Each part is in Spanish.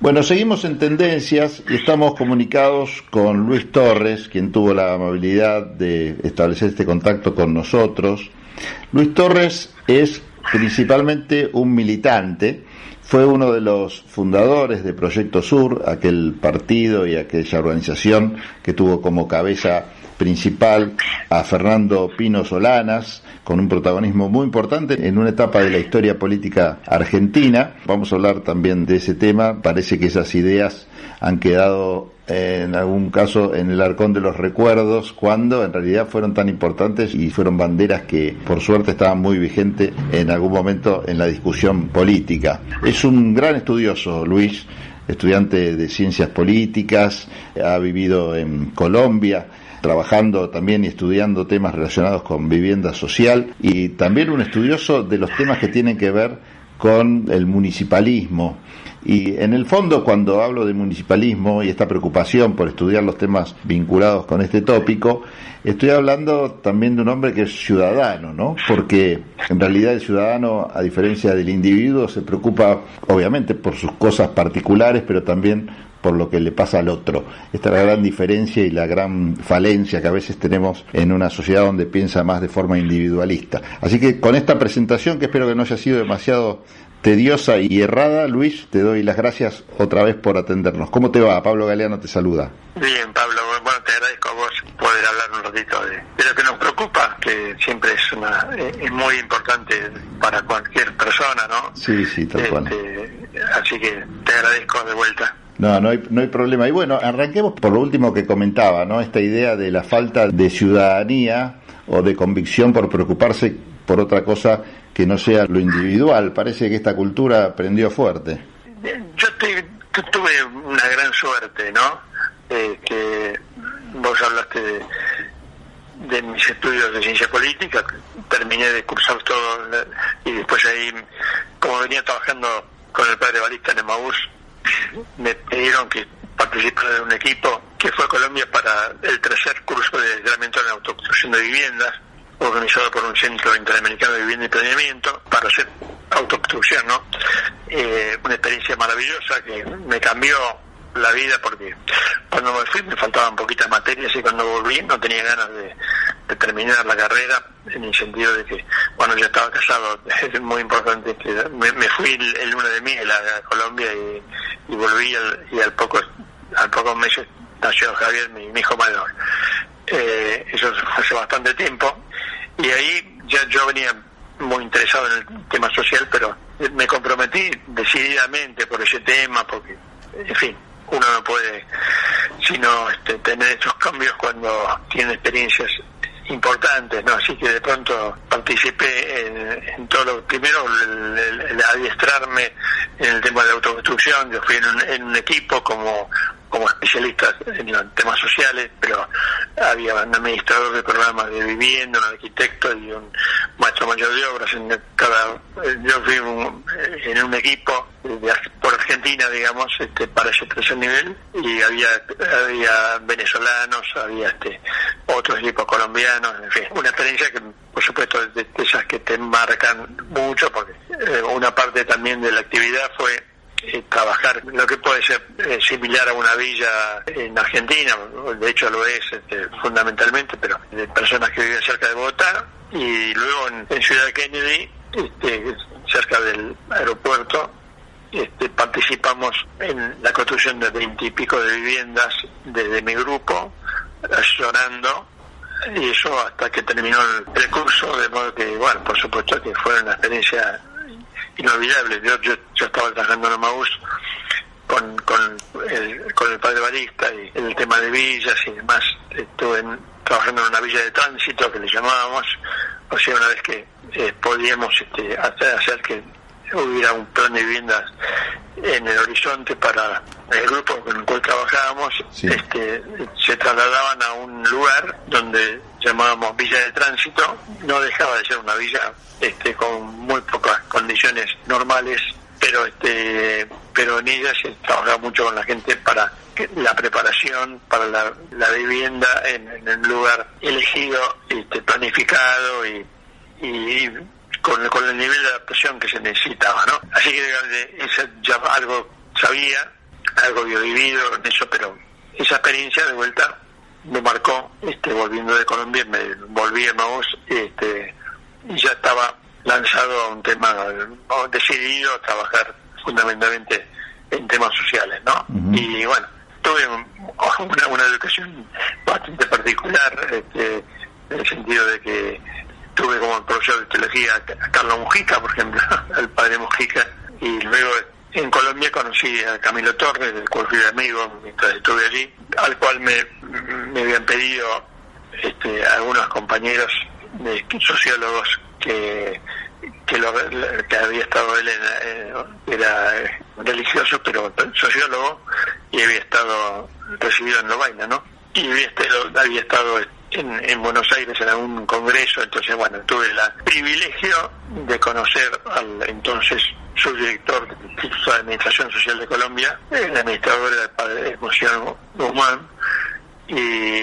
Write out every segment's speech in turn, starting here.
Bueno, seguimos en tendencias y estamos comunicados con Luis Torres, quien tuvo la amabilidad de establecer este contacto con nosotros. Luis Torres es principalmente un militante, fue uno de los fundadores de Proyecto Sur, aquel partido y aquella organización que tuvo como cabeza principal a Fernando Pino Solanas, con un protagonismo muy importante en una etapa de la historia política argentina. Vamos a hablar también de ese tema. Parece que esas ideas han quedado en algún caso en el arcón de los recuerdos, cuando en realidad fueron tan importantes y fueron banderas que por suerte estaban muy vigentes en algún momento en la discusión política. Es un gran estudioso, Luis, estudiante de ciencias políticas, ha vivido en Colombia, trabajando también y estudiando temas relacionados con vivienda social y también un estudioso de los temas que tienen que ver con el municipalismo. Y en el fondo, cuando hablo de municipalismo y esta preocupación por estudiar los temas vinculados con este tópico, estoy hablando también de un hombre que es ciudadano, ¿no? Porque en realidad el ciudadano, a diferencia del individuo, se preocupa obviamente por sus cosas particulares, pero también por lo que le pasa al otro. Esta es la gran diferencia y la gran falencia que a veces tenemos en una sociedad donde piensa más de forma individualista. Así que con esta presentación, que espero que no haya sido demasiado tediosa y errada, Luis, te doy las gracias otra vez por atendernos. ¿Cómo te va? Pablo Galeano te saluda. Bien, Pablo, bueno, te agradezco a vos poder hablar un ratito de, lo que nos preocupa, que siempre es una eh, es muy importante para cualquier persona, ¿no? Sí, sí, tal cual. Este, así que te agradezco de vuelta. No, no hay, no hay problema. Y bueno, arranquemos por lo último que comentaba, ¿no? Esta idea de la falta de ciudadanía o de convicción por preocuparse por otra cosa que no sea lo individual. Parece que esta cultura prendió fuerte. Yo tuve una gran suerte, ¿no? Eh, que vos hablaste de, de mis estudios de ciencia política, terminé de cursar todo y después ahí, como venía trabajando con el padre Balista en Emaús, me pidieron que participara de un equipo que fue a Colombia para el tercer curso de entrenamiento en autoconstrucción de viviendas, organizado por un centro interamericano de vivienda y planeamiento, para hacer autoconstrucción, ¿no? Eh, una experiencia maravillosa que me cambió la vida porque cuando me fui me faltaban poquitas materias y cuando volví no tenía ganas de, terminar la carrera en el sentido de que bueno ya estaba casado es muy importante me, fui el, lunes de miel a, Colombia y, volví y al poco al pocos meses nació Javier mi, hijo mayor. Eh, eso hace bastante tiempo. Y ahí ya yo venía muy interesado en el tema social pero me comprometí decididamente por ese tema porque en fin uno no puede sino este, tener estos cambios cuando tiene experiencias importantes, ¿no? Así que de pronto participé en, todo lo, primero el, adiestrarme en el tema de autoconstrucción, yo fui en un equipo como como especialistas en temas sociales, pero había un administrador de programas de vivienda, un arquitecto y un maestro mayor de obras. En cada, yo fui en un equipo por Argentina, digamos, este, para ese tercer nivel y había, había venezolanos, había este, otros equipos colombianos, en fin, una experiencia que por supuesto de, esas que te marcan mucho porque eh, una parte también de la actividad fue eh, trabajar lo que puede ser eh, similar a una villa en Argentina, de hecho lo es este, fundamentalmente, pero de personas que viven cerca de Bogotá y luego en, Ciudad Kennedy, este, cerca del aeropuerto, este, participamos en la construcción de veintipico de viviendas desde mi grupo, asesorando y eso hasta que terminó el, curso, de modo que, bueno, por supuesto que fue una experiencia inolvidable. Yo, yo, estaba trabajando en Maús con, con, el, con el padre Balista y el tema de villas y demás. Estuve trabajando en una villa de tránsito que le llamábamos, o sea, una vez que eh, podíamos este, hacer, hacer que hubiera un plan de viviendas en el horizonte para el grupo con el cual trabajábamos, este, se trasladaban a un lugar donde llamábamos Villa de Tránsito, no dejaba de ser una villa este, con muy pocas condiciones normales, pero este, pero en ella se trabajaba mucho con la gente para la preparación para la, vivienda en, en, un lugar elegido, este, planificado y, y con, con, el nivel de adaptación que se necesitaba, ¿no? Así que eso ya algo sabía, algo había vivido en eso, pero esa experiencia de vuelta me marcó, este, volviendo de Colombia, me volví a Maús, este, y ya estaba lanzado a un tema, decidido a trabajar fundamentalmente en temas sociales, ¿no? Y bueno, tuve una, una educación bastante particular, este, en el sentido de que tuve como profesor de teología a Carlos Mujica, por ejemplo, al padre Mujica, y luego en Colombia conocí a Camilo Torres, del cual fui amigo mientras estuve allí, al cual me, me habían pedido este, algunos compañeros de sociólogos que que, lo, que había estado él en, era religioso pero sociólogo y había estado recibido en Lovaina, ¿no? Y había estado, había estado en, en, Buenos Aires en algún congreso, entonces bueno, tuve el privilegio de conocer al entonces subdirector del Instituto de Administración Social de Colombia, el administrador del padre Emoción Guzmán, y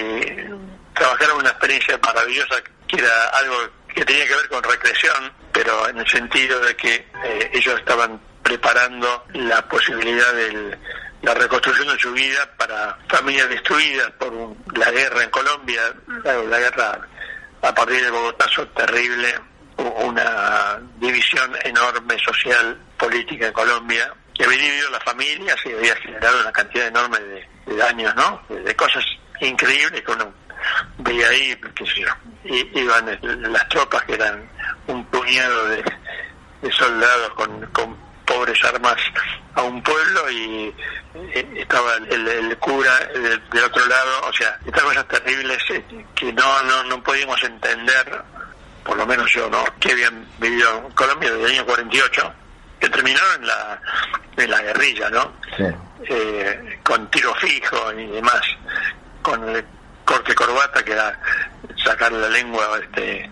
trabajar en una experiencia maravillosa que era algo que tenía que ver con recreación, pero en el sentido de que eh, ellos estaban preparando la posibilidad de la reconstrucción de su vida para familias destruidas por la guerra en Colombia, la, guerra a partir del Bogotazo terrible, una división enorme social, política en Colombia, que había dividido las familias y había generado una cantidad enorme de, daños, ¿no? De, cosas increíbles que uno veía ahí, qué sé iban las tropas que eran un puñado de, soldados con, con pobres armas a un pueblo y eh, estaba el, cura del, otro lado, o sea, estas cosas terribles eh, que no, no, no podíamos entender, por lo menos yo, ¿no? Que habían vivido en Colombia desde el año 48, que terminaron en la, en la guerrilla, ¿no? Eh, con tiro fijo y demás, con el corte corbata que era sacar la lengua este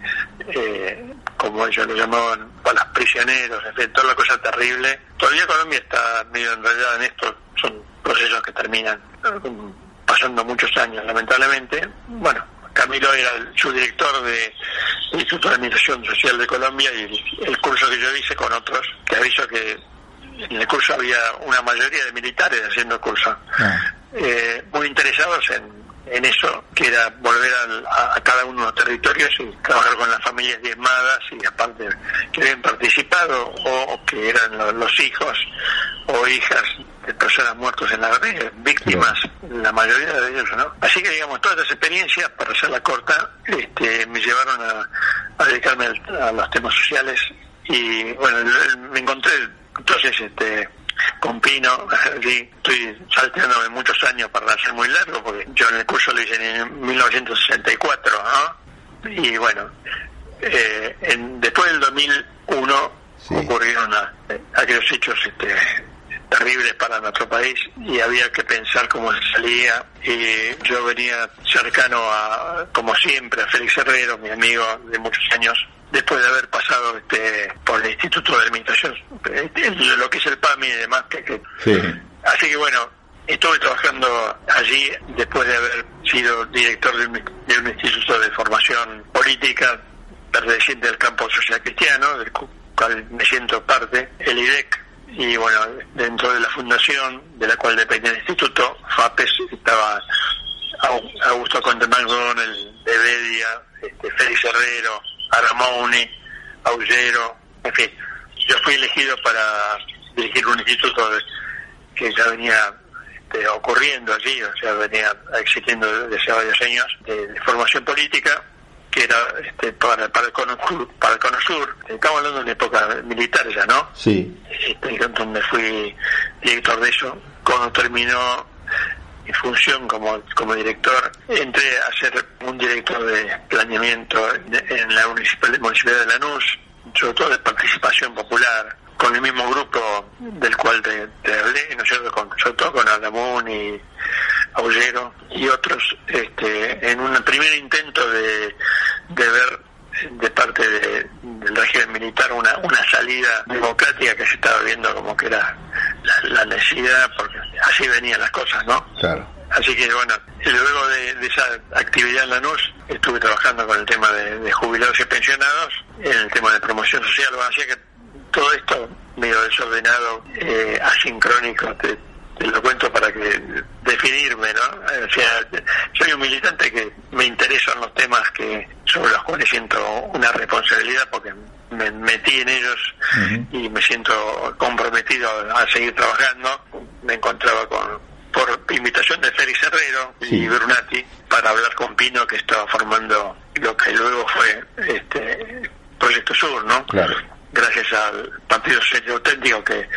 eh, como ellos lo llamaban, para los prisioneros, en fin, toda la cosa terrible. Todavía Colombia está medio enredada en esto, son procesos que terminan pasando muchos años, lamentablemente. Bueno, Camilo era el subdirector del Instituto de Administración Social de Colombia y el, curso que yo hice con otros, que aviso que en el curso había una mayoría de militares haciendo el curso, ah. eh, muy interesados en en eso, que era volver a, cada uno de los territorios y trabajar con las familias diezmadas y aparte que habían participado o, que eran los, hijos o hijas de personas muertas en la guerra, víctimas, la mayoría de ellos, ¿no? Así que, digamos, todas esas experiencias, para hacerla corta, este, me llevaron a, dedicarme a los temas sociales y, bueno, me encontré entonces este con Pino, estoy salteándome muchos años para hacer muy largo, porque yo en el curso lo hice en 1964, ¿no? Y bueno, eh, después del 2001 ocurrieron aquellos hechos este, terribles para nuestro país y había que pensar cómo se salía y yo venía cercano a, como siempre, a Félix Herrero, mi amigo de muchos años, después de haber pasado este, por el Instituto de Administración, este, lo que es el PAMI y demás. Que, Así que bueno, estuve trabajando allí después de haber sido director de un, instituto de formación política perteneciente al campo social cristiano, del cual me siento parte, el IDEC, y bueno, dentro de la fundación de la cual depende el instituto, FAPES, estaba Augusto Conte el de Bedia, este, Félix Herrero, Aramoni, Aullero, en fin. Yo fui elegido para dirigir un instituto que ya venía este, ocurriendo allí, o sea, venía existiendo desde hace varios años, de, formación política, que era este, para, para, el CONOSUR, para el CONOSUR. Estamos hablando de una época militar ya, ¿no? Sí. Este, donde fui director de eso. Cuando terminó mi función como, como director, entré a ser un director de planeamiento en la Municipalidad de Lanús, sobre todo de participación popular, con el mismo grupo del cual te, hablé, ¿no es cierto? Con, sobre todo con Aldamón y Aullero y otros, este, en un primer intento de, de ver de parte del régimen militar una, una salida democrática que se estaba viendo como que era la, necesidad, porque así venían las cosas, ¿no? Claro. Así que bueno, luego de, esa actividad en la NUS, estuve trabajando con el tema de, jubilados y pensionados, en el tema de promoción social, así que todo esto medio desordenado, eh, asincrónico, te, lo cuento para que definirme, ¿no? O sea, soy un militante que me interesan los temas que sobre los cuales siento una responsabilidad porque me metí en ellos y me siento comprometido a seguir trabajando. Me encontraba con por invitación de Félix Herrero y Brunati para hablar con Pino que estaba formando lo que luego fue este Proyecto Sur, ¿no? Claro. Gracias al Partido Social Auténtico que,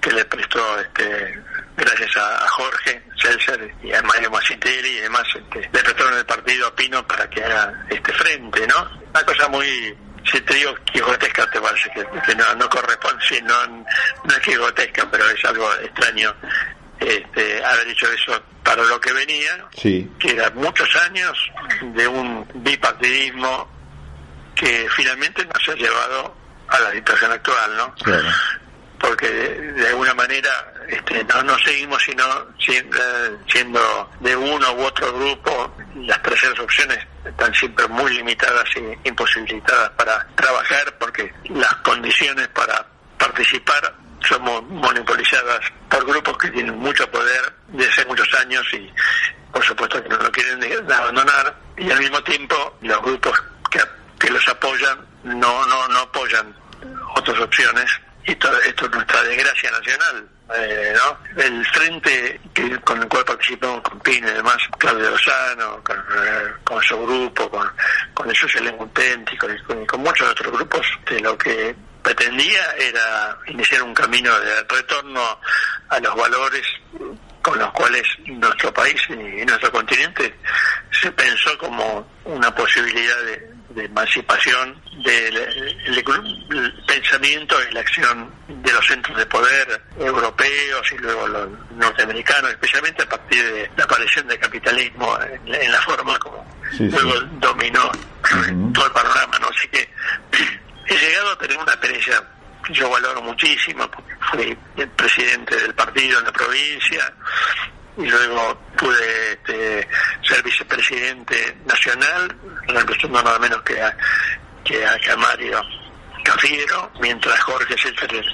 que le prestó este gracias a, Jorge Celser y a Mario Macintelli y demás, este, le prestaron el partido a Pino para que haga este frente, ¿no? Una cosa muy, si te digo quijotesca, te parece que, no, no corresponde, sí, no, no es quijotesca, pero es algo extraño este, haber hecho eso para lo que venía, sí. que eran muchos años de un bipartidismo que finalmente nos ha llevado a la situación actual, ¿no? Claro porque de, alguna manera este, no, no seguimos sino siendo, de uno u otro grupo, las terceras opciones están siempre muy limitadas e imposibilitadas para trabajar porque las condiciones para participar somos monopolizadas por grupos que tienen mucho poder desde hace muchos años y por supuesto que no lo quieren abandonar. Y al mismo tiempo los grupos que, que los apoyan no, no, no apoyan otras opciones. Y esto es nuestra desgracia nacional. Eh, ¿no? El frente que, con el cual participamos con Pino y demás, Claudio Lozano, con, eh, con su grupo, con, con el socialismo auténtico y con, muchos otros grupos, de lo que pretendía era iniciar un camino de retorno a los valores con los cuales nuestro país y nuestro continente se pensó como una posibilidad de, de emancipación del pensamiento y la acción de los centros de poder europeos y luego los norteamericanos, especialmente a partir de la aparición del capitalismo en, la forma como luego dominó todo el panorama. ¿no? Así que he llegado a tener una experiencia que yo valoro muchísimo, porque fui el presidente del partido en la provincia, y luego pude este, ser vicepresidente nacional, representando nada menos que a, que a, Mario Cafiero, mientras Jorge Seltzer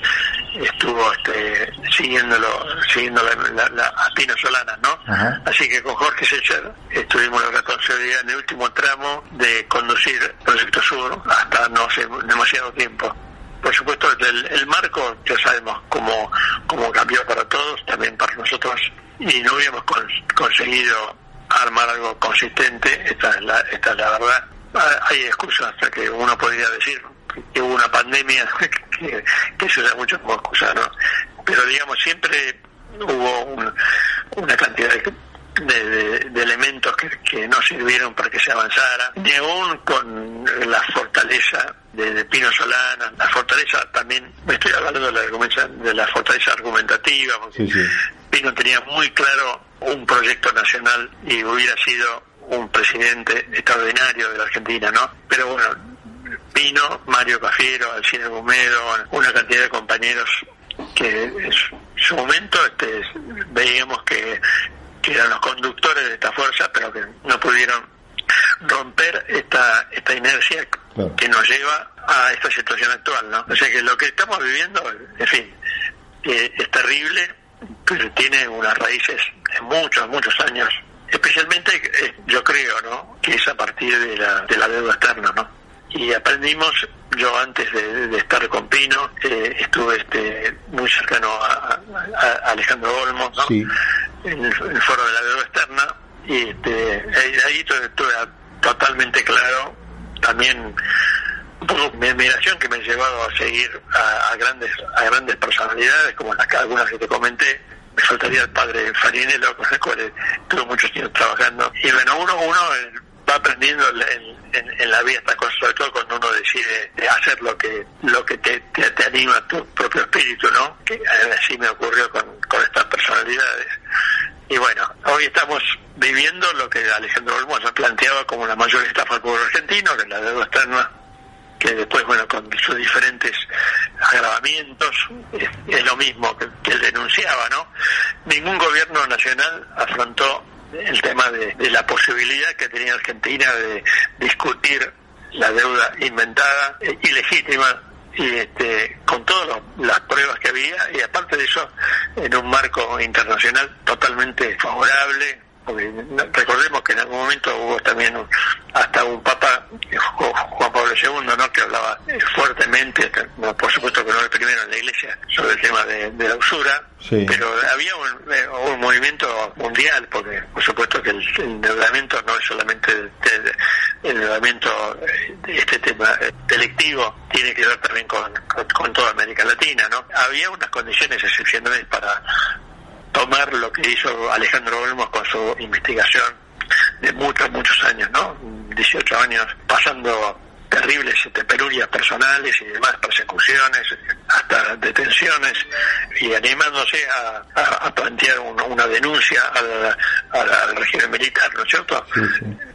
estuvo este, siguiéndolo, siguiendo la, la, a Pino Solana, ¿no? Así que con Jorge Seltzer estuvimos la responsabilidad en el último tramo de conducir Proyecto Sur hasta no hace demasiado tiempo por supuesto el, el, marco ya sabemos cómo, cómo cambió para todos, también para nosotros y no hubiéramos conseguido armar algo consistente, esta es la, esta es la verdad. Ah, hay excusas hasta que uno podría decir que hubo una pandemia, que, que se usa mucho como excusa, ¿no? Pero digamos, siempre hubo una cantidad de, de, elementos que, que, no sirvieron para que se avanzara, ni aún con la fortaleza de, Pino Solana, la fortaleza también, me estoy hablando de la, de la fortaleza argumentativa, porque Pino tenía muy claro un proyecto nacional y hubiera sido un presidente extraordinario de la Argentina, ¿no? Pero bueno, Pino, Mario Cafiero, Alcina Gumedo, una cantidad de compañeros que en su momento este, veíamos que, eran los conductores de esta fuerza, pero que no pudieron romper esta, esta inercia que nos lleva a esta situación actual, ¿no? O sea que lo que estamos viviendo, en fin, eh, es terrible, pero tiene unas raíces de muchos, muchos años. Especialmente, eh, yo creo, ¿no? Que es a partir de la, de la deuda externa, ¿no? Y aprendimos, yo antes de, estar con Pino, eh, estuve este, muy cercano a, Alejandro Olmos, ¿no? En, el, foro de la deuda externa, y este, ahí, estuve totalmente claro también mi admiración que me ha llevado a seguir a, grandes a grandes personalidades como las algunas que te comenté. Me faltaría el padre Farinello con el cual tuve muchos años trabajando. Y bueno uno uno eh, va aprendiendo en, la vida estas cosas sobre todo cuando uno decide hacer lo que lo que te, te, anima a tu propio espíritu no que así me ocurrió con, con estas personalidades. Y bueno, hoy estamos viviendo lo que Alejandro Olmos planteaba como la mayor estafa al pueblo argentino, que la deuda externa, que después, bueno, con sus diferentes agravamientos, es, lo mismo que, él denunciaba, ¿no? Ningún gobierno nacional afrontó el tema de, de la posibilidad que tenía Argentina de discutir la deuda inventada, eh, ilegítima, y este, con todas las pruebas que había, y aparte de eso, en un marco internacional totalmente favorable, porque recordemos que en algún momento hubo también hasta un papa, Juan Pablo II, ¿no? que hablaba fuertemente, por supuesto que no el primero en la iglesia, sobre el tema de, la usura, pero había eh, un, movimiento mundial, porque por supuesto que el, endeudamiento no es solamente el, endeudamiento de este tema delictivo, tiene que ver también con, con toda América Latina, ¿no? Había unas condiciones excepcionales para tomar lo que hizo Alejandro Olmos con su investigación de muchos, muchos años, ¿no? 18 años pasando terribles este, penurias personales y demás, persecuciones, hasta detenciones, y animándose a, plantear una, denuncia al, régimen militar, ¿no es cierto?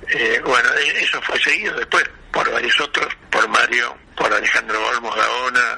Eh, bueno, e, eso fue seguido después por varios otros, por Mario, por Alejandro Olmos Gaona,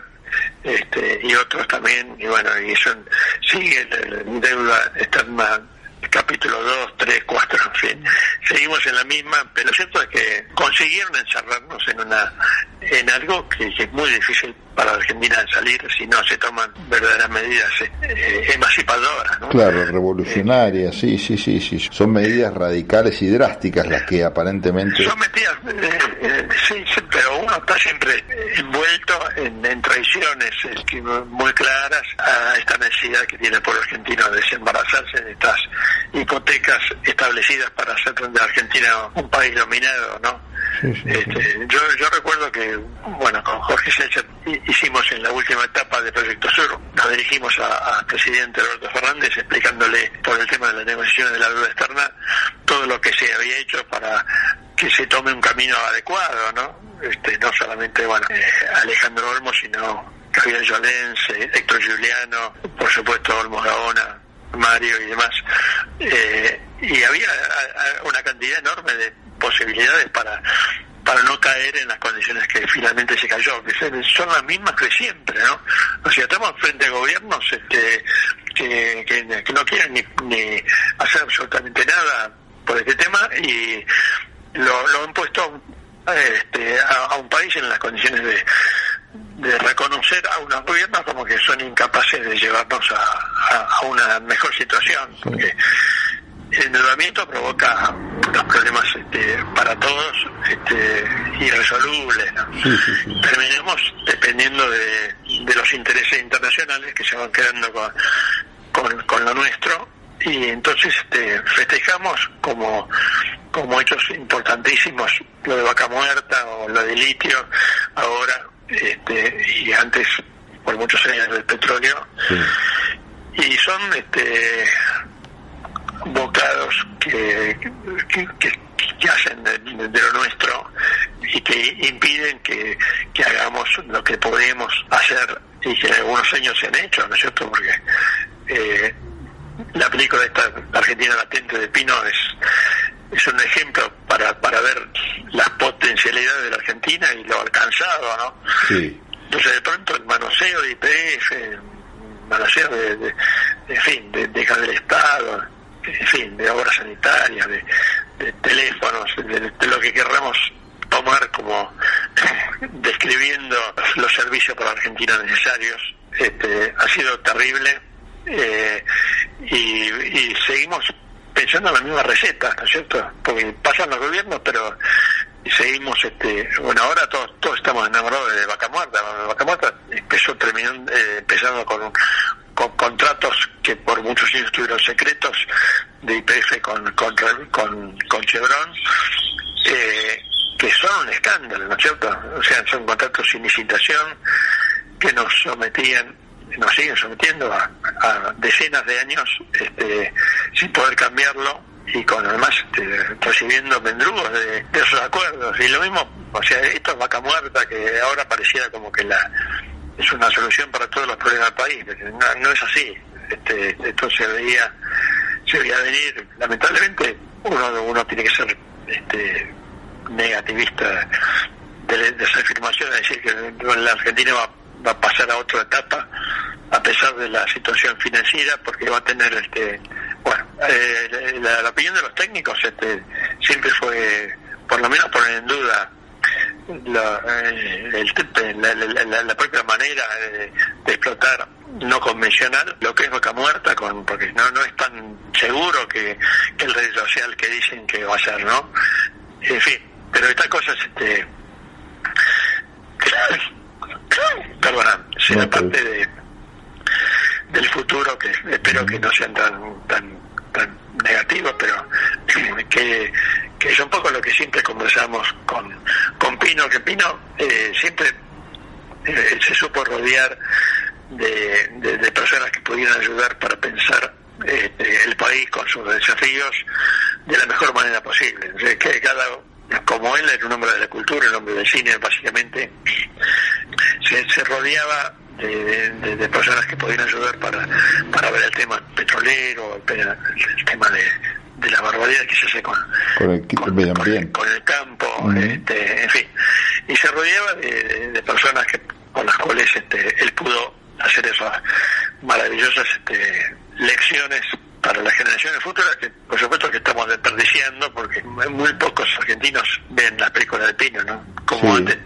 y otros también, y bueno, y son, sigue la deuda externa capítulo 2, 3, 4, en fin. Seguimos en la misma, pero lo cierto es que consiguieron encerrarnos en una en algo que, es muy difícil para Argentina salir si no se toman verdaderas medidas eh, emancipadoras. ¿no? Claro, revolucionarias, sí, sí, sí, sí. Son medidas radicales y drásticas las que aparentemente... Son medidas, eh, eh, sí, pero uno está siempre envuelto en, traiciones muy claras a esta necesidad que tiene el pueblo argentino de desembarazarse de estas hipotecas establecidas para hacer de Argentina un país dominado, ¿no? Este, yo, yo recuerdo que, bueno, con Jorge Selcher hicimos en la última etapa de Proyecto Sur, nos dirigimos al presidente Alberto Fernández explicándole por el tema de la negociación de la deuda externa todo lo que se había hecho para que se tome un camino adecuado, ¿no? Este, no solamente, bueno, eh, Alejandro Olmos, sino Javier Llolens, Héctor Giuliano, por supuesto Olmos Gaona, Mario y demás. Eh, y había una cantidad enorme de posibilidades para para no caer en las condiciones que finalmente se cayó, que son las mismas que siempre, ¿no? O sea, estamos frente a gobiernos este, que, que, no quieren ni, ni, hacer absolutamente nada por este tema y lo, lo han puesto este, a, un país en las condiciones de, de reconocer a unos gobiernos como que son incapaces de llevarnos a, a, una mejor situación. Porque, el endeudamiento provoca unos problemas este, para todos este, irresolubles. Terminemos dependiendo de, los intereses internacionales que se van quedando con, con, lo nuestro y entonces este, festejamos como, como hechos importantísimos lo de vaca muerta o lo de litio ahora este, y antes por muchos años del petróleo. Y son este bocados que, que, hacen de, lo nuestro y que impiden que, hagamos lo que podemos hacer y que en algunos años se han hecho, ¿no es cierto? Porque eh, la película de esta Argentina Latente de Pino es, es un ejemplo para, para ver las potencialidades de la Argentina y lo alcanzado, ¿no? Entonces de pronto el manoseo de IPF, el manoseo de, de, en fin, de, de del Estado, en fin, de obras sanitarias, de, teléfonos, de, lo que querramos tomar como describiendo los servicios para Argentina necesarios. Este, ha sido terrible eh, y, seguimos pensando en la misma receta, ¿no es cierto? Porque pasan los gobiernos, pero seguimos, este, bueno, ahora todos, todos estamos enamorados de Vaca Muerta. Vaca Muerta empezó terminando, eh, empezando con, con contratos que por muchos años estuvieron secretos de IPF con, con, con, Chevron, eh, que son un escándalo, ¿no es cierto? O sea, son contratos sin licitación que nos sometían, nos siguen sometiendo a, decenas de años este, sin poder cambiarlo y con además este, recibiendo mendrugos de, esos acuerdos. Y lo mismo, o sea, esto es vaca muerta que ahora pareciera como que la es una solución para todos los problemas del país. No, no es así. Este, esto se veía se veía venir. Lamentablemente uno, uno tiene que ser este, negativista de, esa afirmación, decir que la Argentina va, va a pasar a otra etapa a pesar de la situación financiera, porque va a tener, este, bueno, eh, la, opinión de los técnicos este, siempre fue, por lo menos poner en duda la, eh, el, la, propia manera de, explotar no convencional lo que es vaca muerta con porque no no es tan seguro que, el red social que dicen que va a ser no en fin pero estas cosas este perdona será parte de del futuro que espero que no sean tan tan tan negativos pero que que es un poco lo que siempre conversamos con, con Pino, que Pino eh, siempre eh, se supo rodear de, de, personas que pudieran ayudar para pensar este, el país con sus desafíos de la mejor manera posible. que cada, como él era un hombre de la cultura, un hombre del cine, básicamente, se, se rodeaba de, de, personas que pudieran ayudar para, para ver el tema petrolero, el tema de, de la barbaridad que se hace con, con, el, campo, este, en fin. Y se rodeaba de, personas que con las cuales este, él pudo hacer esas maravillosas este, lecciones para las generaciones futuras, que por supuesto que estamos desperdiciando, porque muy pocos argentinos ven la película de Pino, ¿no? Como antes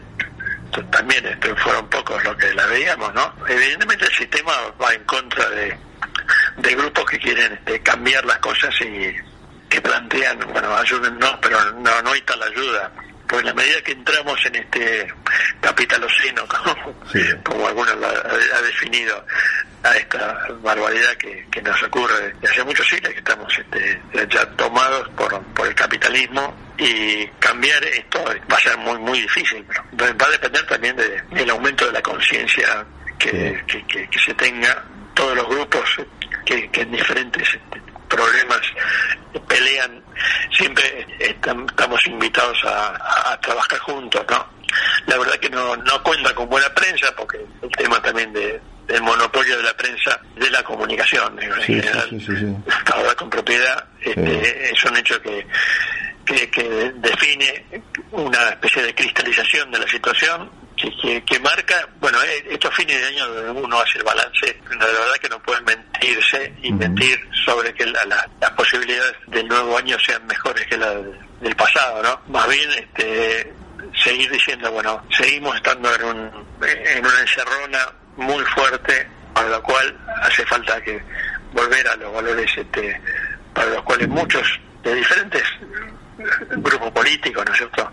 también este, fueron pocos los que la veíamos, ¿no? Evidentemente el sistema va en contra de, de grupos que quieren este, cambiar las cosas y que plantean, bueno, ayúdennos, pero no, no hay tal ayuda. Pues en la medida que entramos en este capitaloceno, como, como algunos lo ha, definido, a esta barbaridad que, que nos ocurre desde hace muchos siglos, que estamos este, ya tomados por, por el capitalismo y cambiar esto va a ser muy muy difícil, pero va a depender también del aumento de la conciencia que, que, se tenga todos los grupos que, que en diferentes este, problemas pelean, siempre estamos invitados a, trabajar juntos, ¿no? La verdad que no, no cuenta con buena prensa, porque el tema también de, del monopolio de la prensa, de la comunicación, en general, con propiedad, este, es un hecho que, que, que define una especie de cristalización de la situación que, marca, bueno, eh, estos fines de año uno hace el balance, la verdad que no pueden mentirse y mentir sobre que las posibilidades del nuevo año sean mejores que las del pasado, ¿no? Más bien, este, seguir diciendo, bueno, seguimos estando en, un, en una encerrona muy fuerte, para lo cual hace falta que volver a los valores este, para los cuales muchos de diferentes grupos políticos, ¿no es cierto?,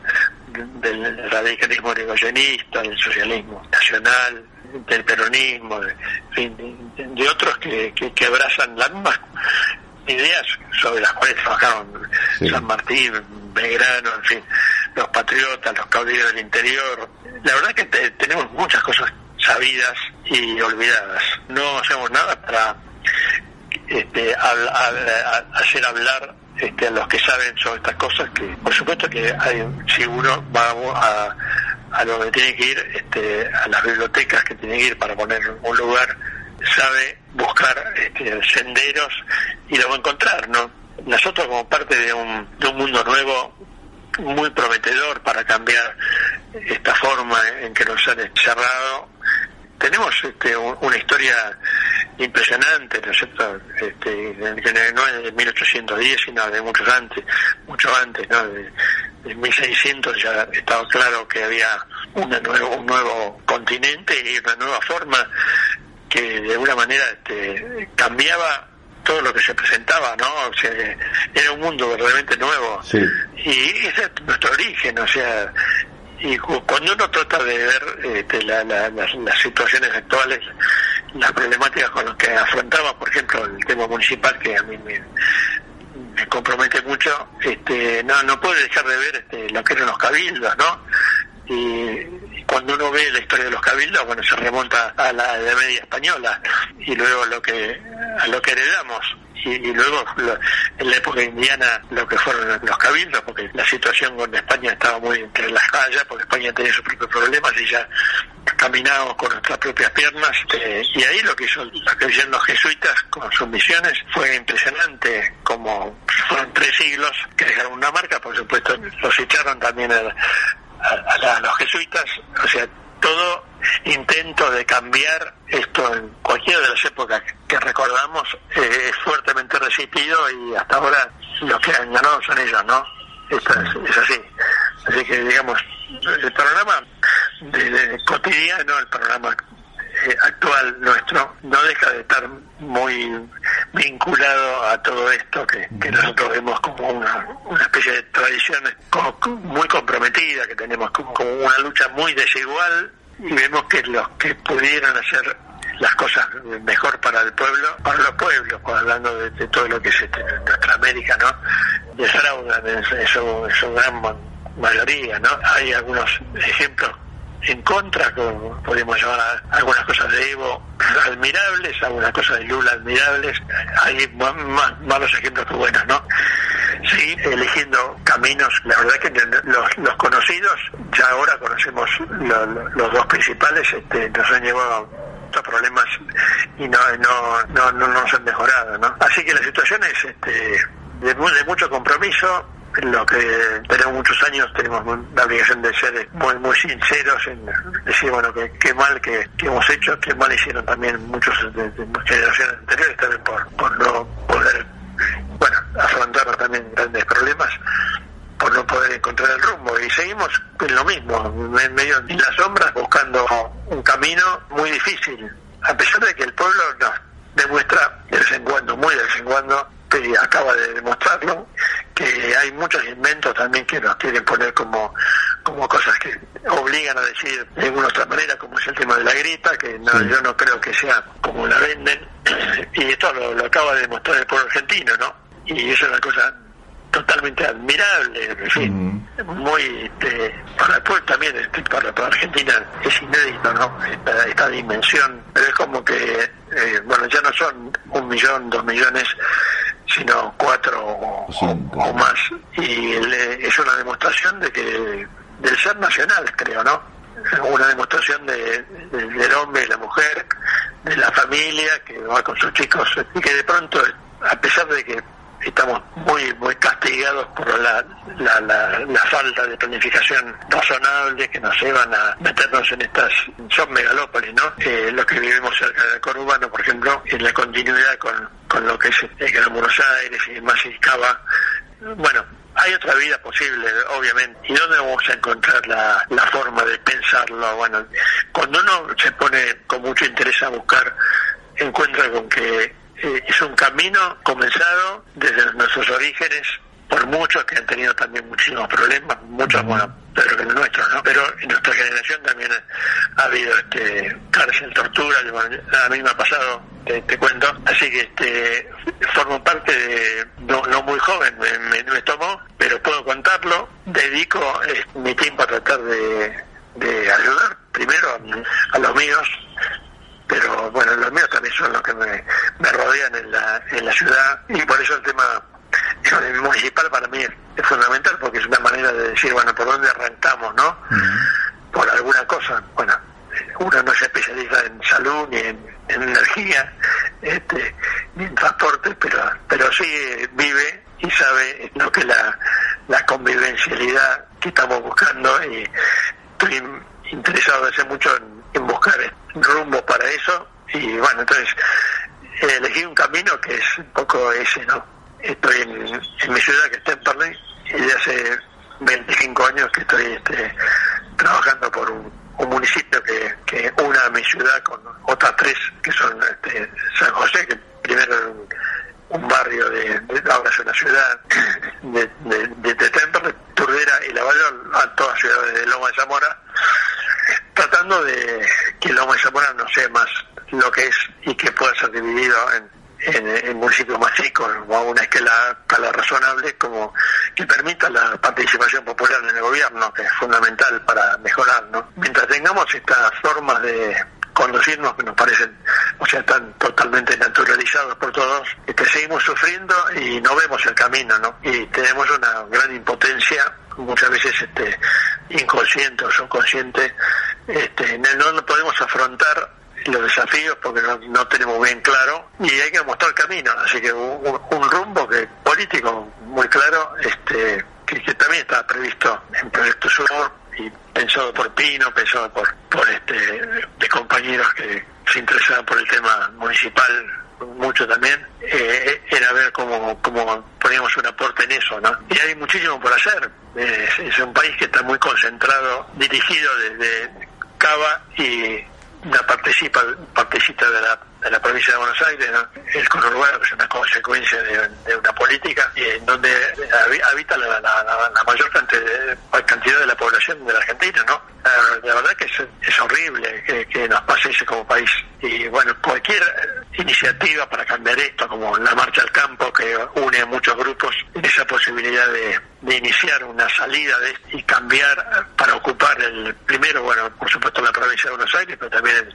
del radicalismo negoyenista, del socialismo nacional, del peronismo, de, otros que, que, abrazan las mismas ideas sobre las cuales trabajaron San Martín, Belgrano, en fin, los patriotas, los caudillos del interior. La verdad que tenemos muchas cosas sabidas y olvidadas. No hacemos nada para este, hacer hablar este, a los que saben sobre estas cosas, que por supuesto que hay, si uno va a, a donde tiene que ir, este, a las bibliotecas que tiene que ir para poner un lugar, sabe buscar este, senderos y lo va a encontrar, ¿no? Nosotros como parte de un, de un mundo nuevo muy prometedor para cambiar esta forma en que nos han encerrado, tenemos este, una historia impresionante, ¿no es cierto? Este, no es de 1810, sino de muchos antes, mucho antes, ¿no? De, 1600 ya estaba claro que había una nuevo, un nuevo continente y una nueva forma que de alguna manera este, cambiaba todo lo que se presentaba, ¿no? O sea, era un mundo verdaderamente nuevo. Y ese es nuestro origen, o sea, y cuando uno trata de ver este, las situaciones actuales, las problemáticas con las que afrontaba, por ejemplo, el tema municipal, que a mí me, compromete mucho, este, no, no puede dejar de ver este, lo que eran los cabildos, ¿no? Y, cuando uno ve la historia de los cabildos, bueno, se remonta a la de media española y luego lo que a lo que heredamos. Y, luego en la época indiana lo que fueron los cabildos, porque la situación con España estaba muy entre las calles, porque España tenía sus propios problemas y ya caminamos con nuestras propias piernas este, y ahí lo que hizo lo que hicieron los jesuitas con sus misiones fue impresionante como fueron tres siglos que dejaron una marca por supuesto los echaron también a, a los jesuitas o sea todo intento de cambiar esto en cualquiera de las épocas que recordamos eh, es fuertemente resistido y hasta ahora los que han ganado son ellos, ¿no? Esto es, así. Así que, digamos, el programa de, cotidiano, el programa eh, actual nuestro, no deja de estar muy vinculado a todo esto que, nosotros vemos como una, una especie de tradición muy comprometida, que tenemos como una lucha muy desigual y vemos que los que pudieran hacer las cosas mejor para el pueblo, para los pueblos, pues, hablando de, todo lo que es este, nuestra América, ¿no? Defraudan en, su, gran mayoría, ¿no? Hay algunos ejemplos en contra, como podemos llamar algunas cosas de Evo admirables, algunas cosas de Lula admirables, hay más malos ejemplos que buenos, ¿no? sí, eligiendo caminos. La verdad que los, conocidos, ya ahora conocemos los dos principales, este, nos han llevado a problemas y no, no, no, no nos han mejorado. ¿no? Así que la situación es este, de mucho compromiso, lo que tenemos muchos años tenemos la obligación de ser muy muy sinceros en decir bueno que qué mal que, hemos hecho qué mal hicieron también muchos de, generaciones anteriores también por, por no poder bueno, afrontar también grandes problemas por no poder encontrar el rumbo. Y seguimos en lo mismo, en medio de las sombras buscando un camino muy difícil, a pesar de que el pueblo nos demuestra de vez en cuando, muy de vez en cuando, y acaba de demostrarlo, que hay muchos inventos también que nos quieren poner como, como cosas que obligan a decir de alguna otra manera, como es el tema de la grita, que no, yo no creo que sea como la venden, y esto lo, lo acaba de demostrar el pueblo argentino, ¿no? y eso es una cosa totalmente admirable, en fin, muy este, para el pueblo también, este, para, para, Argentina es inédito, ¿no? Esta, dimensión, pero es como que, eh, bueno, ya no son un millón, dos millones, sino cuatro o, más, y es una demostración de que del ser nacional, creo, ¿no? Una demostración de, del hombre y la mujer, de la familia que va con sus chicos y que de pronto, a pesar de que estamos muy muy castigados por la, la, la, falta de planificación razonable que nos llevan a meternos en estas son megalópolis no eh, los que vivimos cerca del conurbano por ejemplo en la continuidad con, con lo que es el Gran Buenos Aires y más Cava bueno hay otra vida posible, obviamente. ¿Y dónde vamos a encontrar la, la forma de pensarlo? Bueno, cuando uno se pone con mucho interés a buscar, encuentra con que eh, es un camino comenzado desde nuestros orígenes por muchos que han tenido también muchísimos problemas, muchos, bueno, pero que no nuestros, ¿no? Pero en nuestra generación también ha habido este, cárcel, tortura, a mí me ha pasado, te, cuento, así que este, formo parte de, no, no muy joven, me, me, tomó, pero puedo contarlo, dedico mi tiempo a tratar de, de ayudar primero a los míos, pero bueno, los míos también son los que me, rodean en la, en la ciudad. Y por eso el tema municipal para mí es, fundamental porque es una manera de decir, bueno, ¿por dónde arrancamos, no? Por alguna cosa, bueno, uno no se especializa en salud ni en, energía, este, ni en transporte, pero, pero sí vive y sabe lo que es la, la convivencialidad que estamos buscando y estoy interesado desde mucho en, en buscar rumbo para eso y bueno, entonces elegí un camino que es un poco ese, ¿no? Estoy en, mi ciudad que está en Parley y de hace 25 años que estoy este, trabajando por un, municipio que, que una mi ciudad con otras tres que son este, San José, que primero era un, barrio de, ahora es una ciudad de, de, de, de Turdera y La a todas ciudades de Loma de Zamora, tratando de que Loma de Zamora no sea más lo que es y que pueda ser dividido en, en, municipios más chicos o a una escala, razonable como que permita la participación popular en el gobierno, que es fundamental para mejorar. ¿no? Mientras tengamos estas formas de conducirnos que nos parecen, o sea, están totalmente naturalizados por todos, que seguimos sufriendo y no vemos el camino, ¿no? Y tenemos una gran impotencia, muchas veces este, inconsciente o subconsciente, este, no, no podemos afrontar los desafíos porque no, tenemos bien claro y hay que mostrar camino así que un, rumbo que político muy claro este que, también estaba previsto en Proyecto Sur y pensado por Pino pensado por por este de compañeros que se interesaban por el tema municipal mucho también, eh, era ver cómo, cómo poníamos un aporte en eso, ¿no? Y hay muchísimo por hacer. Es un país que está muy concentrado, dirigido desde Cava y una participa, partecita de la, de la provincia de Buenos Aires, el conurbano, es una consecuencia de, una política, en donde habita la, mayor cantidad de, la población de la Argentina, ¿no? La, verdad que es, horrible que, que, nos pase eso como país. Y bueno, cualquier iniciativa para cambiar esto, como la Marcha al Campo, que une a muchos grupos esa posibilidad de, iniciar una salida de, y cambiar para ocupar el primero, bueno, por supuesto la provincia de Buenos Aires, pero también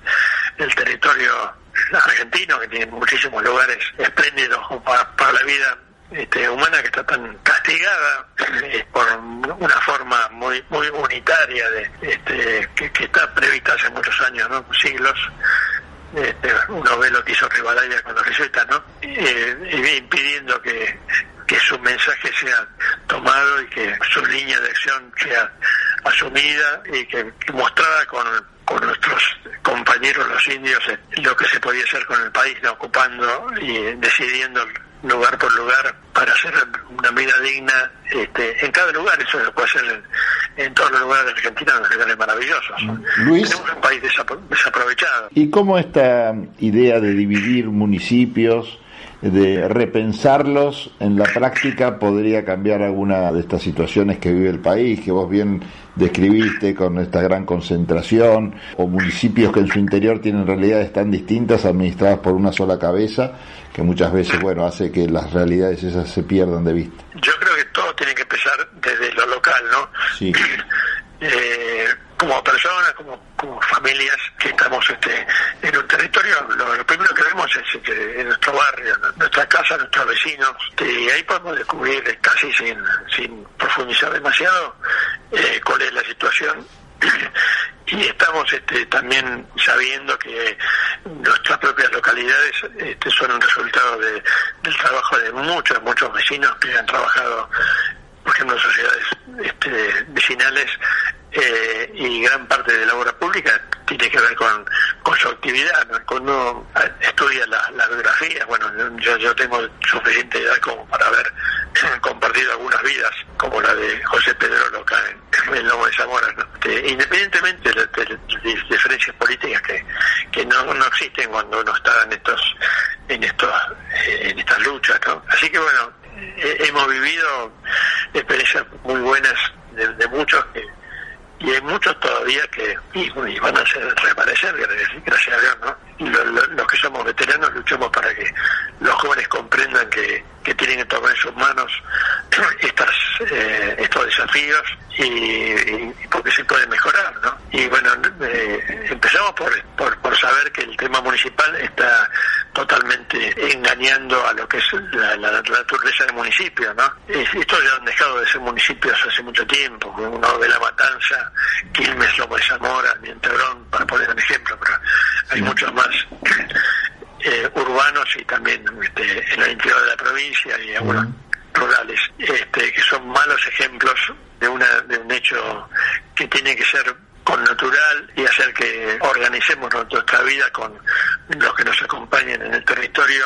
el, territorio argentino, que tiene muchísimos lugares espléndidos para, la vida este, humana que está tan castigada eh, por una forma muy muy unitaria de este, que, que, está prevista hace muchos años, ¿no? siglos este, uno ve lo que hizo Rivadavia con los jesuitas, ¿no? Eh, impidiendo que, su mensaje sea tomado y que su línea de acción sea asumida y que, mostrada con, con nuestros compañeros los indios lo que se podía hacer con el país, ocupando y decidiendo lugar por lugar para hacer una vida digna este, en cada lugar, eso lo puede hacer en, todos los lugares de Argentina, los lugares maravillosos. Luis, Tenemos un país desaprovechado. ¿Y cómo esta idea de dividir municipios, de repensarlos en la práctica podría cambiar alguna de estas situaciones que vive el país, que vos bien describiste con esta gran concentración, o municipios que en su interior tienen realidades tan distintas, administradas por una sola cabeza, que muchas veces, bueno, hace que las realidades esas se pierdan de vista. Yo creo que todo tiene que empezar desde lo local, ¿no? Sí. Eh, como personas, como, como familias que estamos este, en un territorio, lo, primero que vemos es que en nuestro barrio, nuestra casa, nuestros vecinos, y ahí podemos descubrir casi sin, sin profundizar demasiado eh, cuál es la situación. Y estamos este, también sabiendo que nuestras propias localidades este, son un resultado de, del trabajo de muchos, muchos vecinos que han trabajado, por ejemplo, en sociedades este, vecinales eh, y gran parte de la obra pública tiene que ver con, con su actividad. Cuando uno estudia la, la biografía, bueno, yo, yo tengo suficiente edad como para haber compartido algunas vidas, como la de José Pedro Loca en, el Lomo de Zamora, este, independientemente de, las diferencias políticas que, que no, no existen cuando uno está en estos en estos eh, en estas luchas, ¿no? Así que bueno, hemos vivido experiencias muy buenas de muchos que y hay muchos todavía que y, van a hacer reaparecer, gracias a Dios, ¿no? Y los que somos veteranos luchamos para que los jóvenes comprendan que, que tienen que tomar en sus manos estas eh, estos desafíos y, porque se puede mejorar, ¿no? Y bueno, eh, empezamos por, por, por saber que el tema municipal está totalmente engañando a lo que es la, naturaleza del municipio, ¿no? Estos ya han dejado de ser municipios hace mucho tiempo, uno de La Matanza, Quilmes, Lomo de Zamora, Mientebrón, para poner un ejemplo, pero hay muchos más eh, urbanos y también este, en el interior de la provincia y algunos rurales, este, que son malos ejemplos de, una, de un hecho que tiene que ser con natural y hacer que organicemos nuestra vida con los que nos acompañen en el territorio,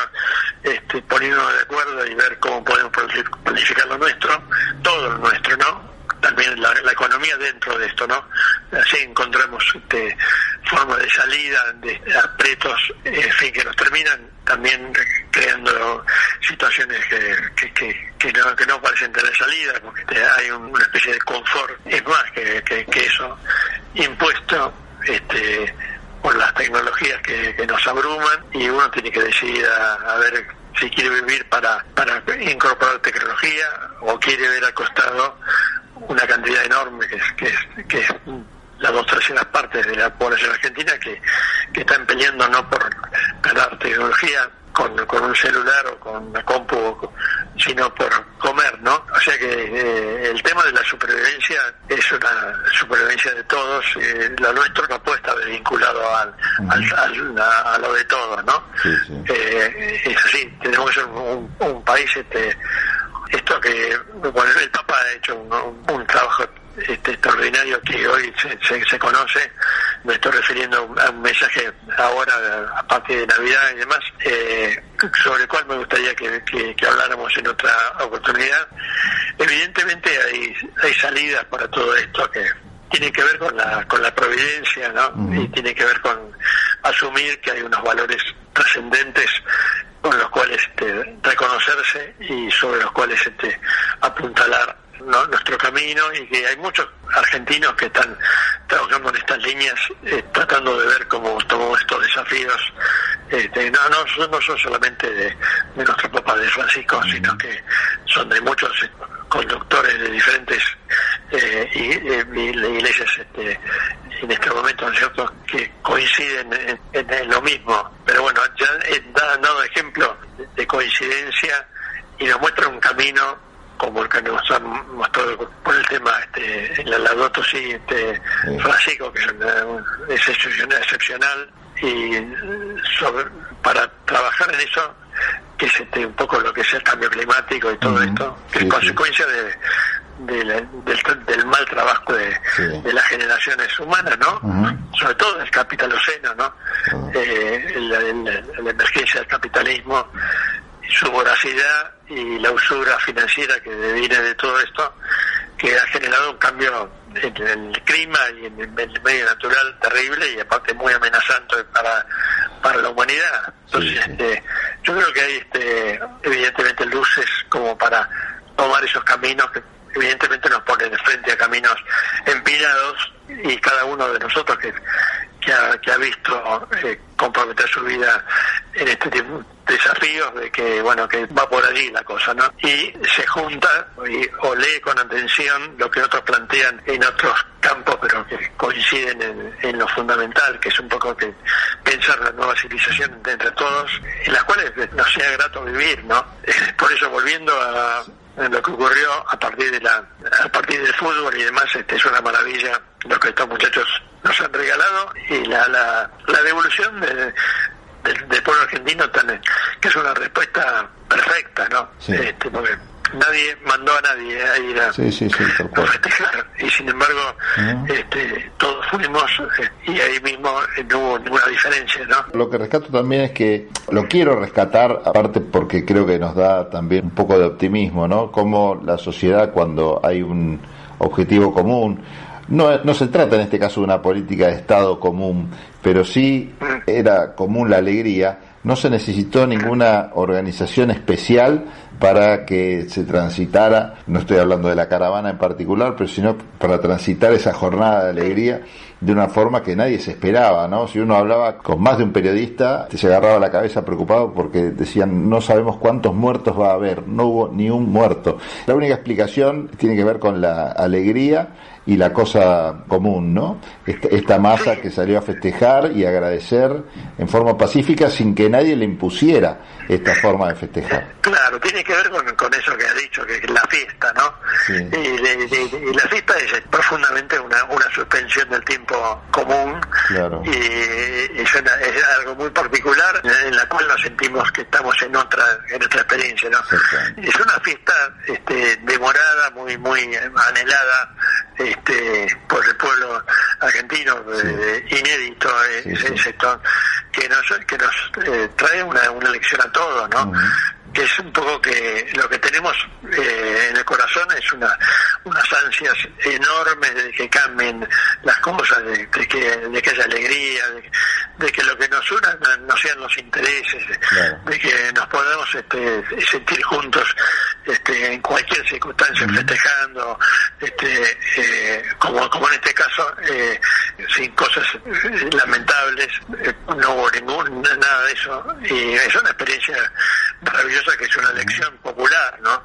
este, poniéndonos de acuerdo y ver cómo podemos planificar lo nuestro, todo lo nuestro, ¿no? También la, economía dentro de esto, ¿no? Así encontramos este, formas de salida, de apretos, en fin, que nos terminan también creando situaciones que, que, que, no, que no parecen tener salida, porque hay una especie de confort, es más que, que eso, impuesto este, por las tecnologías que, nos abruman y uno tiene que decidir a, ver si quiere vivir para, para incorporar tecnología o quiere ver al costado una cantidad enorme que es, que es, que es las dos terceras partes de la población argentina que, que están peleando no por ganar tecnología con, con un celular o con una compu, sino por comer, ¿no? O sea que eh, el tema de la supervivencia es una supervivencia de todos, eh, lo nuestro no puede estar vinculado al, al, a, lo de todos, ¿no? Eh, es así, tenemos que ser un, un país este esto que bueno, el Papa ha hecho un, trabajo este, extraordinario que hoy se, se, conoce, me estoy refiriendo a un mensaje ahora, a partir de Navidad y demás, eh, sobre el cual me gustaría que, que, habláramos en otra oportunidad. Evidentemente hay, hay salidas para todo esto que tiene que ver con la, con la providencia, ¿no? Y tiene que ver con asumir que hay unos valores trascendentes con los cuales este, reconocerse y sobre los cuales este, apuntalar nuestro camino y que hay muchos argentinos que están trabajando en estas líneas eh, tratando de ver cómo tomamos estos desafíos este, no, no, no son solamente de, nuestro papá de Francisco sino que son de muchos eh, conductores de diferentes eh, iglesias este, en este momento, ¿no es cierto?, que coinciden en, lo mismo. Pero bueno, ya he dado ejemplo de coincidencia y nos muestra un camino como el que nos han mostrado por el tema este, en la Ladoto, sí, este, Francisco, que es, excepcional, excepcional, y sobre, para trabajar en eso, que es este, un poco lo que es el cambio climático y todo esto, que es consecuencia de, del, del, mal trabajo de, de, las generaciones humanas, ¿no? Sobre todo del capitaloceno, ¿no? eh, la, emergencia del capitalismo, su voracidad y la usura financiera que viene de todo esto, que ha generado un cambio en el clima y en el medio natural terrible y aparte muy amenazante para, para la humanidad. Entonces, este, yo creo que hay este, evidentemente luces como para tomar esos caminos que evidentemente nos pone de frente a caminos empinados y cada uno de nosotros que, que, ha, que ha visto eh, comprometer su vida en este de desafíos de que bueno que va por allí la cosa no y se junta y, o lee con atención lo que otros plantean en otros campos pero que coinciden en, lo fundamental que es un poco que pensar la nueva civilización entre todos en las cuales nos sea grato vivir no por eso volviendo a lo que ocurrió a partir de la a partir del fútbol y demás este es una maravilla lo que estos muchachos nos han regalado y la la, la devolución de, del, pueblo argentino también que es una respuesta perfecta no este, porque nadie mandó a nadie a ir a, festejar. Y sin embargo este, todos fuimos eh, y ahí mismo eh, no hubo ninguna diferencia ¿no? lo que rescato también es que lo quiero rescatar aparte porque creo que nos da también un poco de optimismo no como la sociedad cuando hay un objetivo común no, no se trata en este caso de una política de Estado común, pero sí era común la alegría, no se necesitó ninguna organización especial para que se transitara, no estoy hablando de la caravana en particular, pero sino para transitar esa jornada de alegría de una forma que nadie se esperaba, ¿no? Si uno hablaba con más de un periodista, se agarraba la cabeza preocupado porque decían, no sabemos cuántos muertos va a haber, no hubo ni un muerto. La única explicación tiene que ver con la alegría y la cosa común, ¿no? Esta, masa que salió a festejar y agradecer en forma pacífica sin que nadie le impusiera esta forma de festejar. Claro, tiene que ver con, eso que ha dicho, que la fiesta, ¿no? Y, la fiesta es profundamente una, una suspensión del tiempo común claro. y es, es, algo muy particular en la cual nos sentimos que estamos en otra en otra experiencia, ¿no? Es una fiesta este, demorada, muy muy anhelada este, por el pueblo argentino, eh, inédito en ese sector, que nos, que nos eh, trae una, una lección a todos, ¿no? Que es un poco que lo que tenemos eh, en el corazón es una unas ansias enormes de que cambien las cosas, de, que, de que haya alegría, de, que lo que nos una no, sean los intereses, de, que nos podamos este, sentir juntos este, en cualquier circunstancia, festejando, este, eh, como, como en este caso, eh, sin cosas lamentables, no hubo ningún, nada de eso, y es una experiencia maravillosa que es una elección popular, ¿no?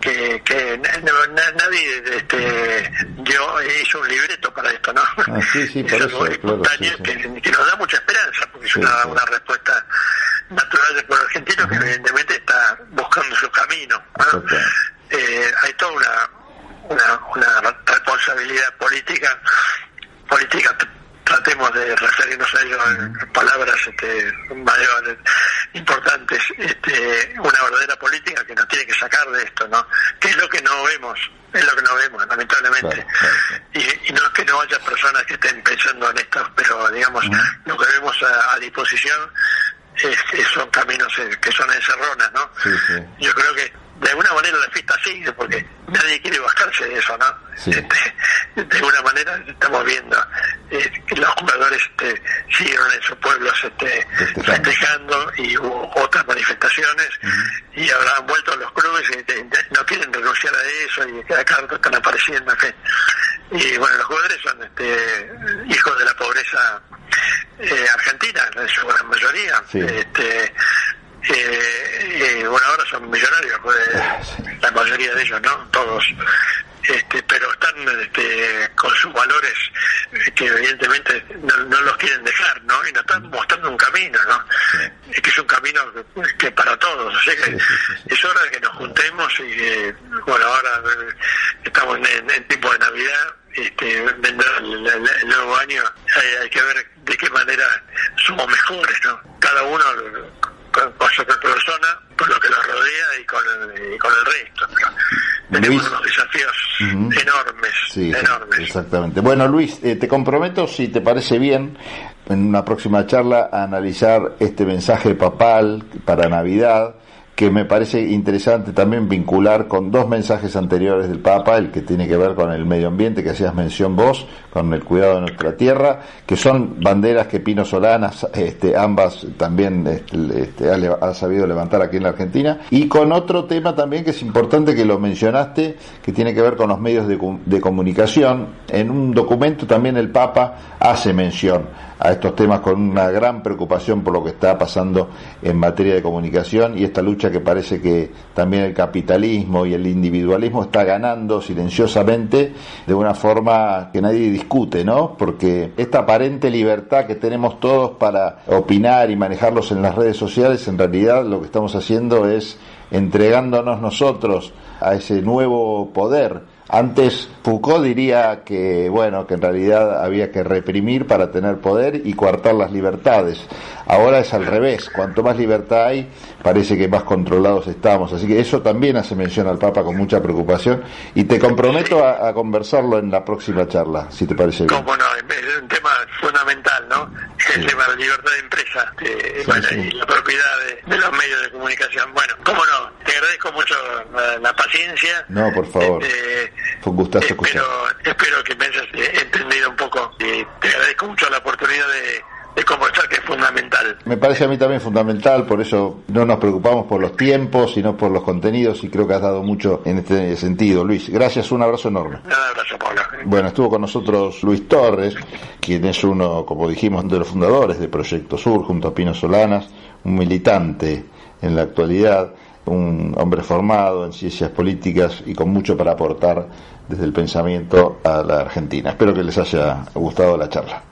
Que, que nadie, este, yo hice un libreto para esto, ¿no? Ah, sí, sí, por eso, que, nos da mucha esperanza, porque es una, una respuesta natural del pueblo argentino que evidentemente está buscando su camino. Eh, hay toda una, una, responsabilidad política, política tratemos de referirnos a ello en palabras este, mayores, importantes, este, una verdadera política que nos tiene que sacar de esto, ¿no? Que es lo que no vemos, es lo que no vemos, lamentablemente. Y, no es que no haya personas que estén pensando en esto, pero digamos, lo que vemos a, disposición es, son caminos eh, que son encerronas, ¿no? Yo creo que de alguna manera la fiesta sigue porque nadie quiere bajarse de eso, ¿no? Este, de alguna manera estamos viendo eh, que los jugadores este, siguieron en sus pueblos este, festejando. y hubo otras manifestaciones y ahora han vuelto los clubes y no quieren renunciar a eso y cada carta están apareciendo, Y bueno, los jugadores son este, hijos de la pobreza eh, argentina, en su gran mayoría. Este, eh, bueno, ahora son millonarios, pues, la mayoría de ellos, ¿no? Todos. Este, pero están este, con sus valores eh, que evidentemente no, los quieren dejar, ¿no? Y nos están mostrando un camino, ¿no? Que es un camino que, para todos, así que es hora de que nos juntemos y, bueno, ahora eh, estamos en, en tiempo de Navidad, este, vendrá el, nuevo año, hay, hay que ver de qué manera somos mejores, ¿no? Cada uno con, su persona, con lo que lo rodea y con el, y con el resto. tenemos unos desafíos enormes, enormes. Exactamente. Bueno, Luis, eh, te comprometo, si te parece bien, en una próxima charla, a analizar este mensaje papal para Navidad que me parece interesante también vincular con dos mensajes anteriores del Papa, el que tiene que ver con el medio ambiente, que hacías mención vos, con el cuidado de nuestra tierra, que son banderas que Pino Solanas, este, ambas también este, este ha, sabido levantar aquí en la Argentina, y con otro tema también que es importante que lo mencionaste, que tiene que ver con los medios de, comunicación. En un documento también el Papa hace mención a estos temas con una gran preocupación por lo que está pasando en materia de comunicación y esta lucha que parece que también el capitalismo y el individualismo está ganando silenciosamente de una forma que nadie discute, ¿no? Porque esta aparente libertad que tenemos todos para opinar y manejarlos en las redes sociales, en realidad lo que estamos haciendo es entregándonos nosotros a ese nuevo poder antes Foucault diría que, bueno, que en realidad había que reprimir para tener poder y coartar las libertades. Ahora es al revés, cuanto más libertad hay, parece que más controlados estamos. Así que eso también hace mención al Papa con mucha preocupación y te comprometo a, conversarlo en la próxima charla, si te parece bien. Cómo no, es un tema fundamental, ¿no? El tema de la libertad de empresa y la propiedad de, los medios de comunicación. Bueno, cómo no, te agradezco mucho la, paciencia. No, por favor. Este, Fue un gustazo escuchar. Espero que me hayas entendido un poco y te agradezco mucho la oportunidad de de conversar que es fundamental. Me parece a mí también fundamental, por eso no nos preocupamos por los tiempos, sino por los contenidos y creo que has dado mucho en este sentido, Luis. Gracias, un abrazo enorme. Un abrazo, Pablo. Bueno, estuvo con nosotros Luis Torres, quien es uno, como dijimos, de los fundadores de Proyecto Sur, junto a Pino Solanas, un militante en la actualidad, un hombre formado en ciencias políticas y con mucho para aportar desde el pensamiento a la Argentina. Espero que les haya gustado la charla.